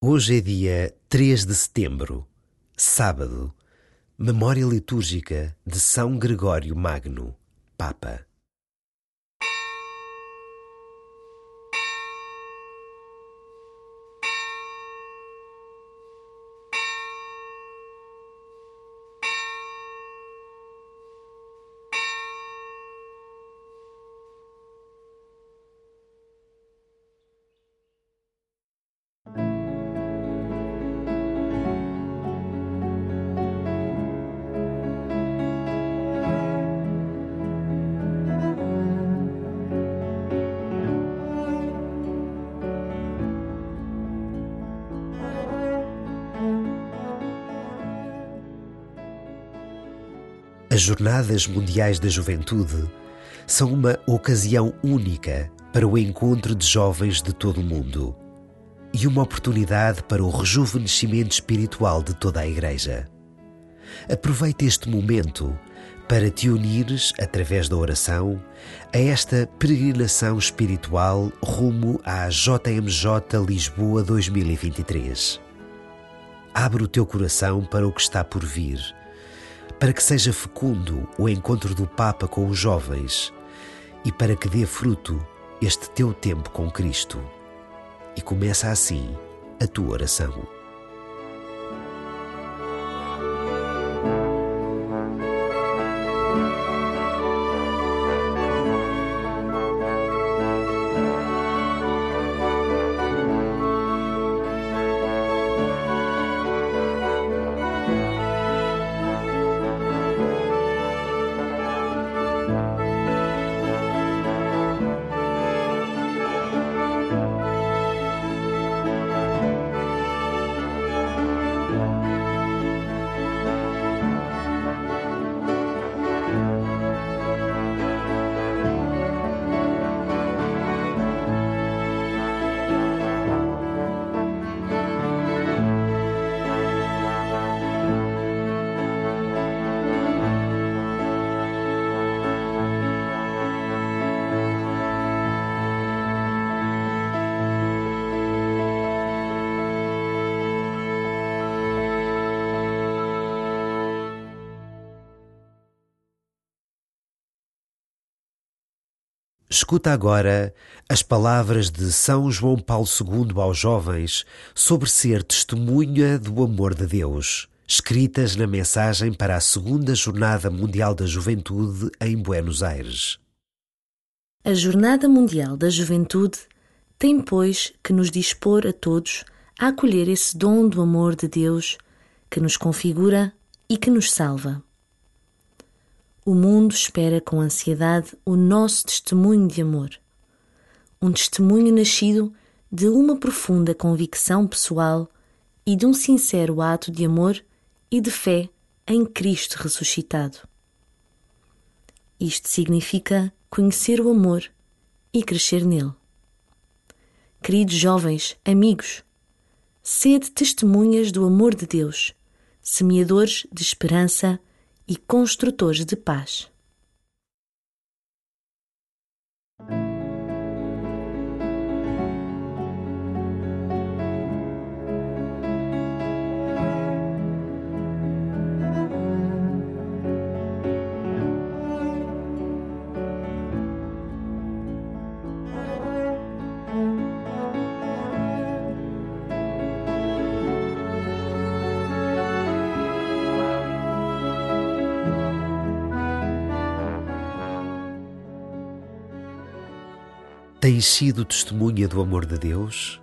Hoje é dia 3 de setembro, sábado, memória litúrgica de São Gregório Magno, Papa. As Jornadas Mundiais da Juventude são uma ocasião única para o encontro de jovens de todo o mundo e uma oportunidade para o rejuvenescimento espiritual de toda a Igreja. Aproveita este momento para te unires, através da oração, a esta peregrinação espiritual rumo à JMJ Lisboa 2023. Abre o teu coração para o que está por vir para que seja fecundo o encontro do Papa com os jovens e para que dê fruto este teu tempo com Cristo. E começa assim a tua oração. Escuta agora as palavras de São João Paulo II aos jovens sobre ser testemunha do amor de Deus, escritas na mensagem para a Segunda Jornada Mundial da Juventude em Buenos Aires. A Jornada Mundial da Juventude tem, pois, que nos dispor a todos a acolher esse dom do amor de Deus que nos configura e que nos salva. O mundo espera com ansiedade o nosso testemunho de amor. Um testemunho nascido de uma profunda convicção pessoal e de um sincero ato de amor e de fé em Cristo ressuscitado. Isto significa conhecer o amor e crescer nele. Queridos jovens, amigos, sede testemunhas do amor de Deus, semeadores de esperança e construtores de paz. Tens sido testemunha do amor de Deus?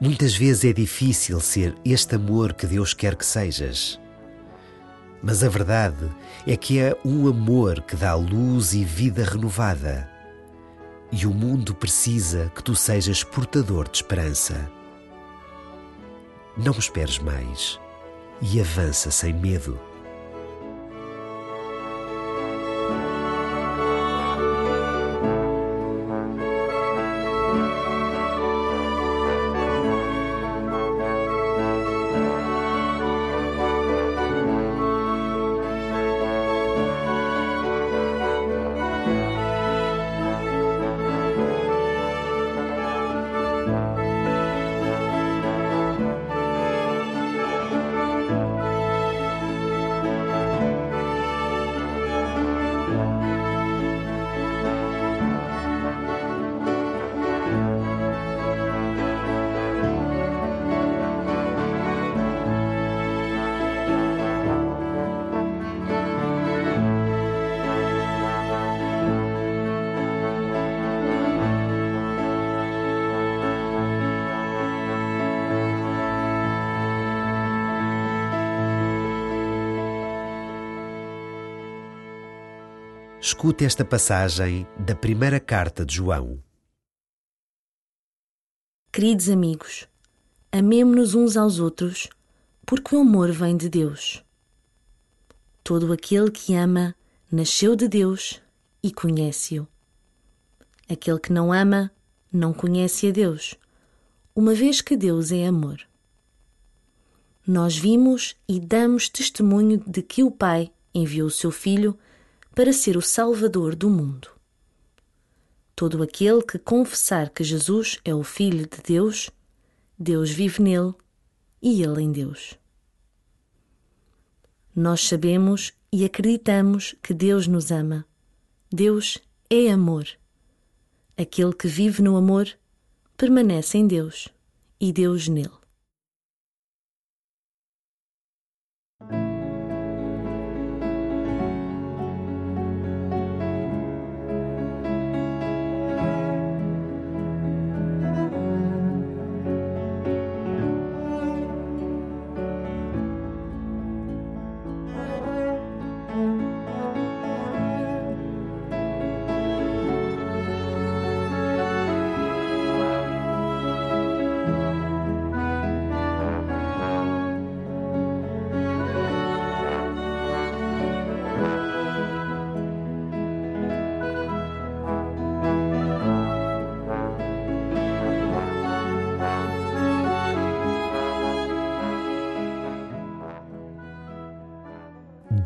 Muitas vezes é difícil ser este amor que Deus quer que sejas. Mas a verdade é que é um amor que dá luz e vida renovada. E o mundo precisa que tu sejas portador de esperança. Não esperes mais e avança sem medo. Escute esta passagem da primeira carta de João. Queridos amigos, amemo-nos uns aos outros, porque o amor vem de Deus. Todo aquele que ama nasceu de Deus e conhece-o. Aquele que não ama não conhece a Deus, uma vez que Deus é amor. Nós vimos e damos testemunho de que o Pai enviou o seu Filho para ser o Salvador do mundo. Todo aquele que confessar que Jesus é o Filho de Deus, Deus vive nele e ele em Deus. Nós sabemos e acreditamos que Deus nos ama. Deus é amor. Aquele que vive no amor permanece em Deus e Deus nele.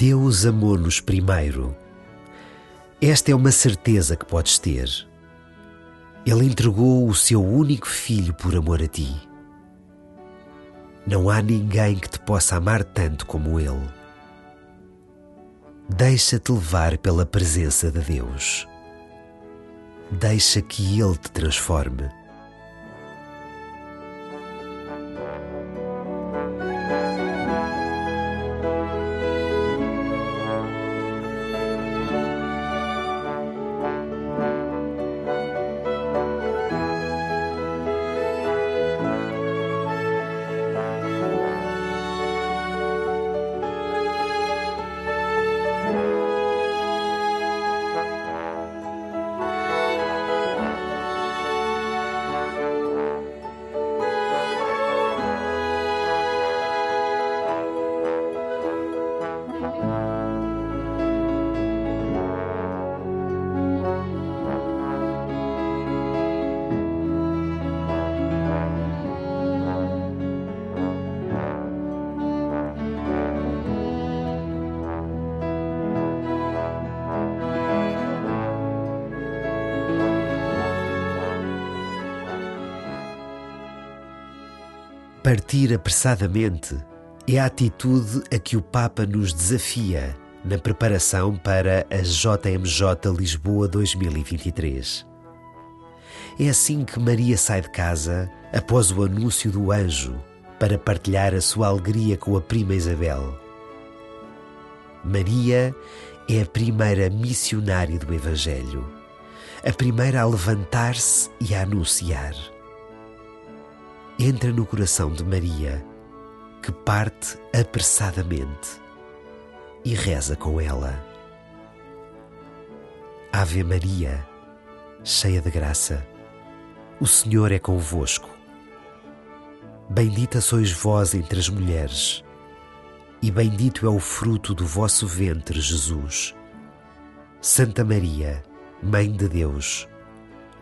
Deus amou-nos primeiro. Esta é uma certeza que podes ter. Ele entregou o seu único filho por amor a ti. Não há ninguém que te possa amar tanto como Ele. Deixa-te levar pela presença de Deus. Deixa que Ele te transforme. Partir apressadamente é a atitude a que o Papa nos desafia na preparação para a JMJ Lisboa 2023. É assim que Maria sai de casa após o anúncio do anjo para partilhar a sua alegria com a prima Isabel. Maria é a primeira missionária do Evangelho, a primeira a levantar-se e a anunciar entra no coração de Maria, que parte apressadamente e reza com ela. Ave Maria, cheia de graça, o Senhor é convosco. Bendita sois vós entre as mulheres, e bendito é o fruto do vosso ventre, Jesus. Santa Maria, Mãe de Deus,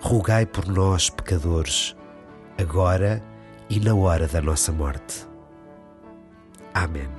rogai por nós, pecadores, agora e na hora da nossa morte. Amém.